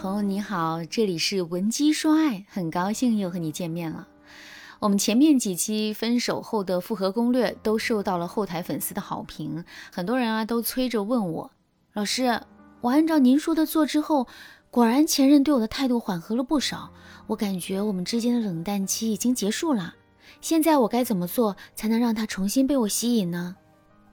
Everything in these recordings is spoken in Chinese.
朋友你好，这里是文姬说爱，很高兴又和你见面了。我们前面几期分手后的复合攻略都受到了后台粉丝的好评，很多人啊都催着问我，老师，我按照您说的做之后，果然前任对我的态度缓和了不少，我感觉我们之间的冷淡期已经结束了，现在我该怎么做才能让他重新被我吸引呢？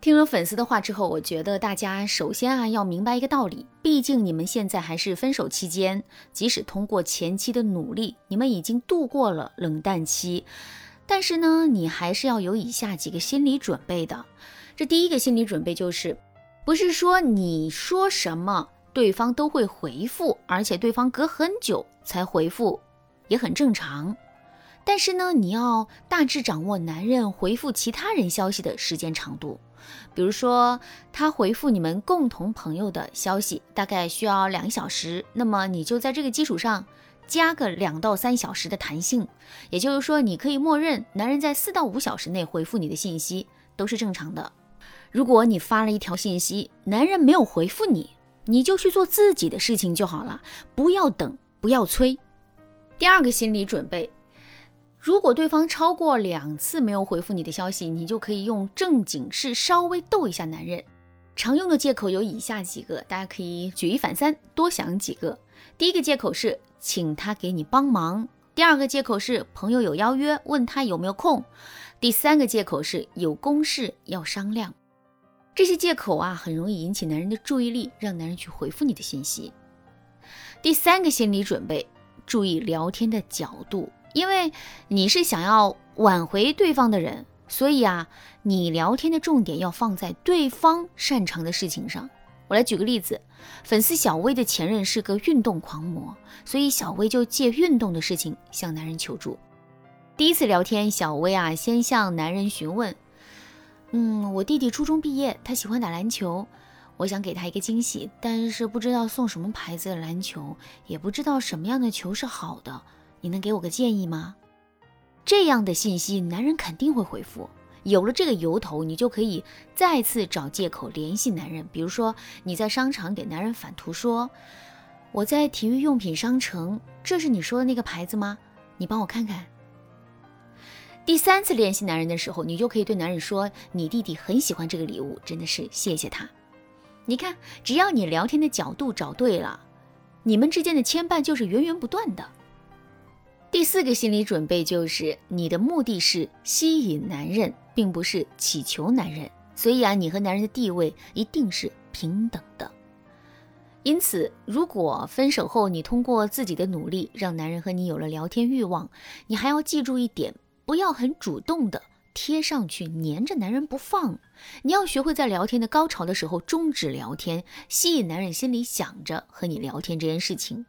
听了粉丝的话之后，我觉得大家首先啊要明白一个道理，毕竟你们现在还是分手期间，即使通过前期的努力，你们已经度过了冷淡期，但是呢，你还是要有以下几个心理准备的。这第一个心理准备就是，不是说你说什么对方都会回复，而且对方隔很久才回复，也很正常。但是呢，你要大致掌握男人回复其他人消息的时间长度。比如说，他回复你们共同朋友的消息大概需要两小时，那么你就在这个基础上加个两到三小时的弹性。也就是说，你可以默认男人在四到五小时内回复你的信息都是正常的。如果你发了一条信息，男人没有回复你，你就去做自己的事情就好了，不要等，不要催。第二个心理准备。如果对方超过两次没有回复你的消息，你就可以用正经事稍微逗一下男人。常用的借口有以下几个，大家可以举一反三，多想几个。第一个借口是请他给你帮忙；第二个借口是朋友有邀约，问他有没有空；第三个借口是有公事要商量。这些借口啊，很容易引起男人的注意力，让男人去回复你的信息。第三个心理准备，注意聊天的角度。因为你是想要挽回对方的人，所以啊，你聊天的重点要放在对方擅长的事情上。我来举个例子，粉丝小薇的前任是个运动狂魔，所以小薇就借运动的事情向男人求助。第一次聊天，小薇啊先向男人询问：“嗯，我弟弟初中毕业，他喜欢打篮球，我想给他一个惊喜，但是不知道送什么牌子的篮球，也不知道什么样的球是好的。”你能给我个建议吗？这样的信息，男人肯定会回复。有了这个由头，你就可以再次找借口联系男人。比如说，你在商场给男人反图说：“我在体育用品商城，这是你说的那个牌子吗？你帮我看看。”第三次联系男人的时候，你就可以对男人说：“你弟弟很喜欢这个礼物，真的是谢谢他。”你看，只要你聊天的角度找对了，你们之间的牵绊就是源源不断的。第四个心理准备就是，你的目的是吸引男人，并不是乞求男人。所以啊，你和男人的地位一定是平等的。因此，如果分手后你通过自己的努力让男人和你有了聊天欲望，你还要记住一点，不要很主动的贴上去黏着男人不放。你要学会在聊天的高潮的时候终止聊天，吸引男人心里想着和你聊天这件事情。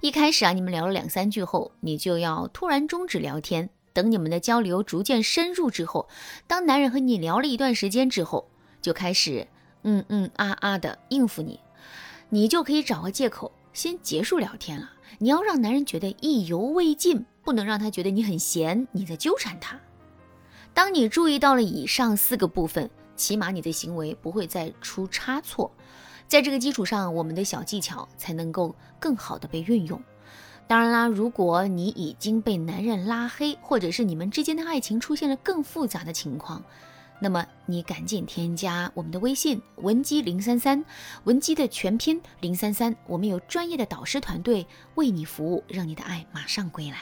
一开始啊，你们聊了两三句后，你就要突然终止聊天。等你们的交流逐渐深入之后，当男人和你聊了一段时间之后，就开始嗯嗯啊啊的应付你，你就可以找个借口先结束聊天了。你要让男人觉得意犹未尽，不能让他觉得你很闲，你在纠缠他。当你注意到了以上四个部分，起码你的行为不会再出差错。在这个基础上，我们的小技巧才能够更好的被运用。当然啦，如果你已经被男人拉黑，或者是你们之间的爱情出现了更复杂的情况，那么你赶紧添加我们的微信文姬零三三，文姬的全拼零三三，我们有专业的导师团队为你服务，让你的爱马上归来。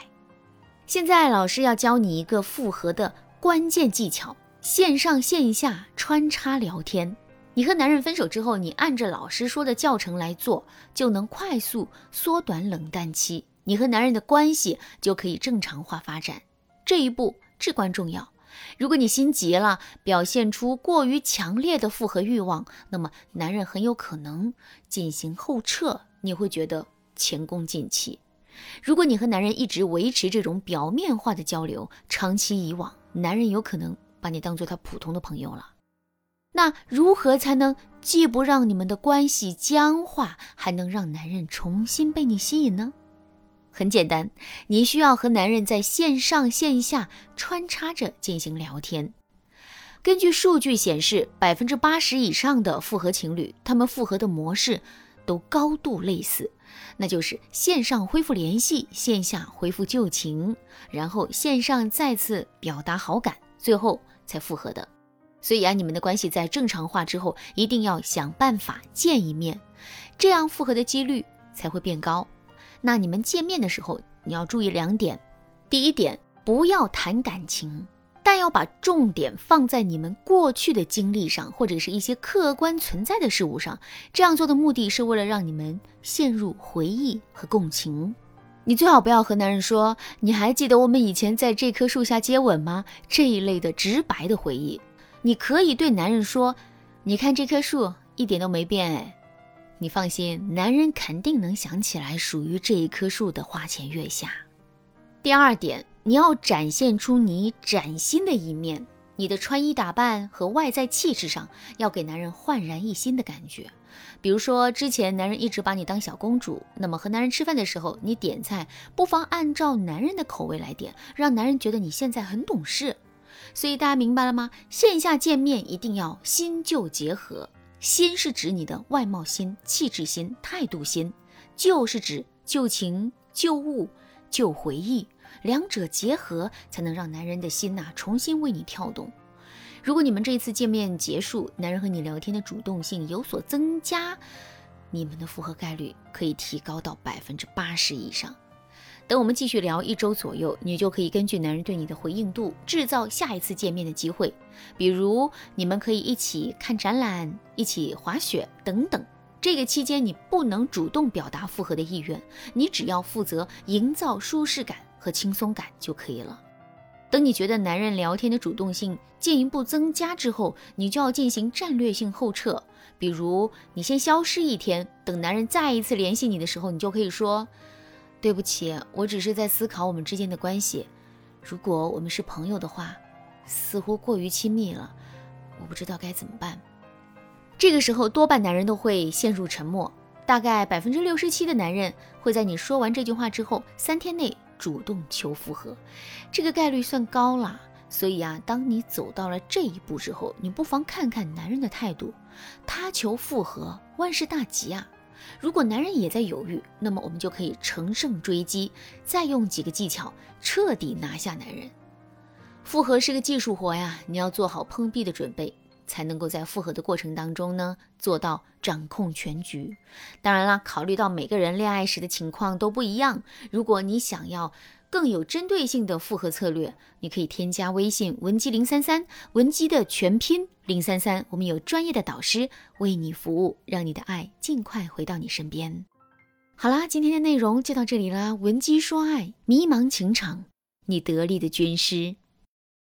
现在老师要教你一个复合的关键技巧：线上线下穿插聊天。你和男人分手之后，你按着老师说的教程来做，就能快速缩短冷淡期，你和男人的关系就可以正常化发展。这一步至关重要。如果你心急了，表现出过于强烈的复合欲望，那么男人很有可能进行后撤，你会觉得前功尽弃。如果你和男人一直维持这种表面化的交流，长期以往，男人有可能把你当做他普通的朋友了。那如何才能既不让你们的关系僵化，还能让男人重新被你吸引呢？很简单，你需要和男人在线上线下穿插着进行聊天。根据数据显示，百分之八十以上的复合情侣，他们复合的模式都高度类似，那就是线上恢复联系，线下恢复旧情，然后线上再次表达好感，最后才复合的。所以啊，你们的关系在正常化之后，一定要想办法见一面，这样复合的几率才会变高。那你们见面的时候，你要注意两点。第一点，不要谈感情，但要把重点放在你们过去的经历上，或者是一些客观存在的事物上。这样做的目的是为了让你们陷入回忆和共情。你最好不要和男人说“你还记得我们以前在这棵树下接吻吗”这一类的直白的回忆。你可以对男人说：“你看这棵树一点都没变哎。”你放心，男人肯定能想起来属于这一棵树的花前月下。第二点，你要展现出你崭新的一面，你的穿衣打扮和外在气质上要给男人焕然一新的感觉。比如说，之前男人一直把你当小公主，那么和男人吃饭的时候，你点菜不妨按照男人的口味来点，让男人觉得你现在很懂事。所以大家明白了吗？线下见面一定要新旧结合。新是指你的外貌新、气质新、态度新；旧是指旧情、旧物、旧回忆，两者结合才能让男人的心呐重新为你跳动。如果你们这一次见面结束，男人和你聊天的主动性有所增加，你们的复合概率可以提高到百分之八十以上。等我们继续聊一周左右，你就可以根据男人对你的回应度，制造下一次见面的机会。比如，你们可以一起看展览、一起滑雪等等。这个期间，你不能主动表达复合的意愿，你只要负责营造舒适感和轻松感就可以了。等你觉得男人聊天的主动性进一步增加之后，你就要进行战略性后撤。比如，你先消失一天，等男人再一次联系你的时候，你就可以说。对不起，我只是在思考我们之间的关系。如果我们是朋友的话，似乎过于亲密了，我不知道该怎么办。这个时候，多半男人都会陷入沉默。大概百分之六十七的男人会在你说完这句话之后三天内主动求复合，这个概率算高了。所以啊，当你走到了这一步之后，你不妨看看男人的态度。他求复合，万事大吉啊！如果男人也在犹豫，那么我们就可以乘胜追击，再用几个技巧彻底拿下男人。复合是个技术活呀，你要做好碰壁的准备，才能够在复合的过程当中呢做到掌控全局。当然啦，考虑到每个人恋爱时的情况都不一样，如果你想要。更有针对性的复合策略，你可以添加微信文姬零三三，文姬的全拼零三三，我们有专业的导师为你服务，让你的爱尽快回到你身边。好啦，今天的内容就到这里啦，文姬说爱，迷茫情场，你得力的军师。